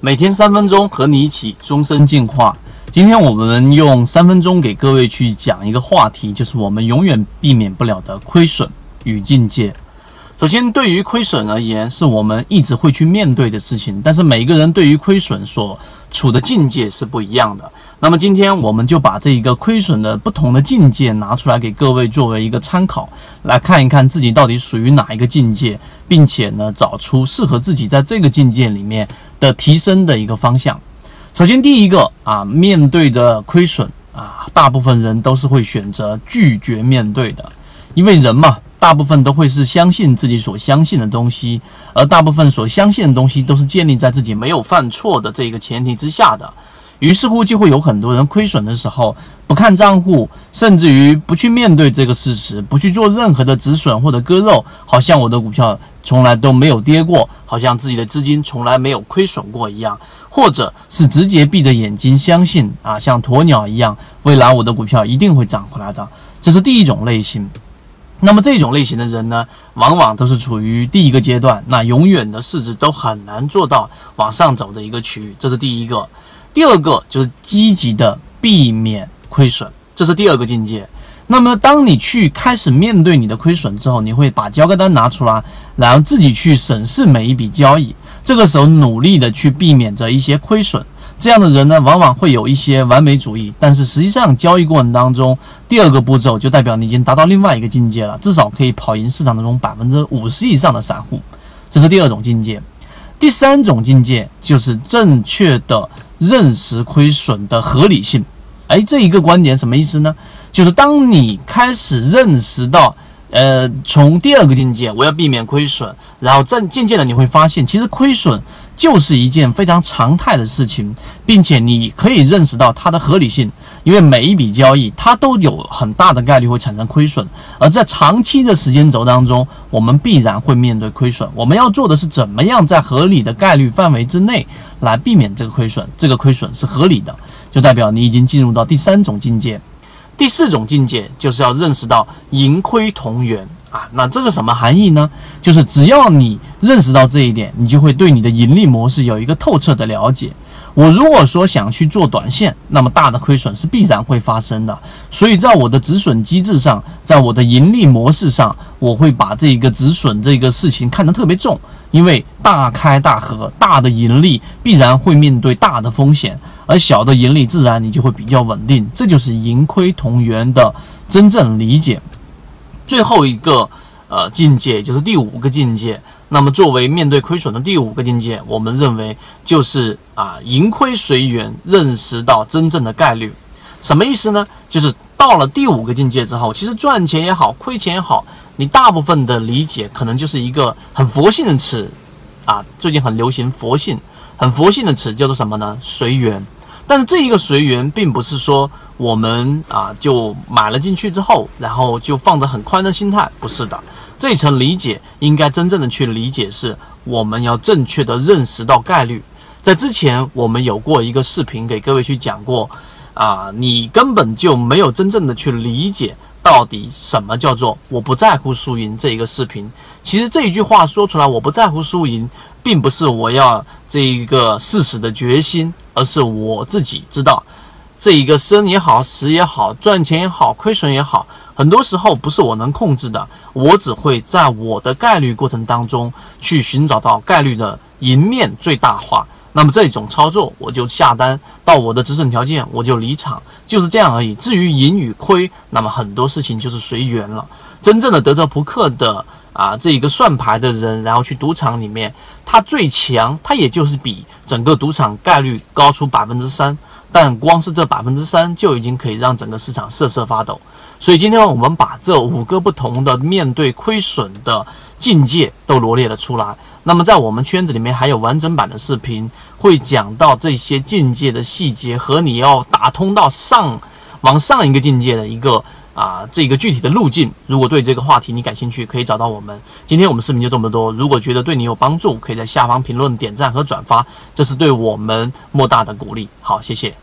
每天三分钟和你一起终身进化。今天我们用三分钟给各位去讲一个话题，就是我们永远避免不了的亏损与境界。首先，对于亏损而言，是我们一直会去面对的事情。但是每个人对于亏损所处的境界是不一样的。那么今天我们就把这一个亏损的不同的境界拿出来给各位作为一个参考，来看一看自己到底属于哪一个境界，并且呢找出适合自己在这个境界里面的提升的一个方向。首先，第一个啊，面对着亏损啊，大部分人都是会选择拒绝面对的，因为人嘛。大部分都会是相信自己所相信的东西，而大部分所相信的东西都是建立在自己没有犯错的这个前提之下的。于是乎，就会有很多人亏损的时候不看账户，甚至于不去面对这个事实，不去做任何的止损或者割肉，好像我的股票从来都没有跌过，好像自己的资金从来没有亏损过一样，或者是直接闭着眼睛相信啊，像鸵鸟一样，未来我的股票一定会涨回来的。这是第一种类型。那么这种类型的人呢，往往都是处于第一个阶段，那永远的市值都很难做到往上走的一个区域，这是第一个。第二个就是积极的避免亏损，这是第二个境界。那么当你去开始面对你的亏损之后，你会把交割单拿出来，然后自己去审视每一笔交易，这个时候努力的去避免着一些亏损。这样的人呢，往往会有一些完美主义，但是实际上交易过程当中，第二个步骤就代表你已经达到另外一个境界了，至少可以跑赢市场当中百分之五十以上的散户，这是第二种境界。第三种境界就是正确的认识亏损的合理性。哎，这一个观点什么意思呢？就是当你开始认识到，呃，从第二个境界，我要避免亏损，然后渐渐渐的你会发现，其实亏损。就是一件非常常态的事情，并且你可以认识到它的合理性，因为每一笔交易它都有很大的概率会产生亏损，而在长期的时间轴当中，我们必然会面对亏损。我们要做的是怎么样在合理的概率范围之内来避免这个亏损，这个亏损是合理的，就代表你已经进入到第三种境界。第四种境界就是要认识到盈亏同源。啊，那这个什么含义呢？就是只要你认识到这一点，你就会对你的盈利模式有一个透彻的了解。我如果说想去做短线，那么大的亏损是必然会发生的。所以在我的止损机制上，在我的盈利模式上，我会把这个止损这个事情看得特别重，因为大开大合，大的盈利必然会面对大的风险，而小的盈利自然你就会比较稳定。这就是盈亏同源的真正理解。最后一个呃境界就是第五个境界。那么作为面对亏损的第五个境界，我们认为就是啊盈亏随缘，认识到真正的概率。什么意思呢？就是到了第五个境界之后，其实赚钱也好，亏钱也好，你大部分的理解可能就是一个很佛性的词啊。最近很流行佛性，很佛性的词叫做什么呢？随缘。但是这一个随缘，并不是说我们啊就买了进去之后，然后就放着很宽的心态，不是的。这一层理解应该真正的去理解，是我们要正确的认识到概率。在之前我们有过一个视频给各位去讲过，啊，你根本就没有真正的去理解到底什么叫做我不在乎输赢这一个视频。其实这一句话说出来，我不在乎输赢，并不是我要这一个誓死的决心。而是我自己知道，这一个生也好，死也好，赚钱也好，亏损也好，很多时候不是我能控制的。我只会在我的概率过程当中去寻找到概率的赢面最大化。那么这种操作，我就下单到我的止损条件，我就离场，就是这样而已。至于赢与亏，那么很多事情就是随缘了。真正的德州扑克的。啊，这一个算牌的人，然后去赌场里面，他最强，他也就是比整个赌场概率高出百分之三，但光是这百分之三就已经可以让整个市场瑟瑟发抖。所以今天我们把这五个不同的面对亏损的境界都罗列了出来。那么在我们圈子里面还有完整版的视频，会讲到这些境界的细节和你要打通到上往上一个境界的一个。啊，这个具体的路径，如果对这个话题你感兴趣，可以找到我们。今天我们视频就这么多，如果觉得对你有帮助，可以在下方评论、点赞和转发，这是对我们莫大的鼓励。好，谢谢。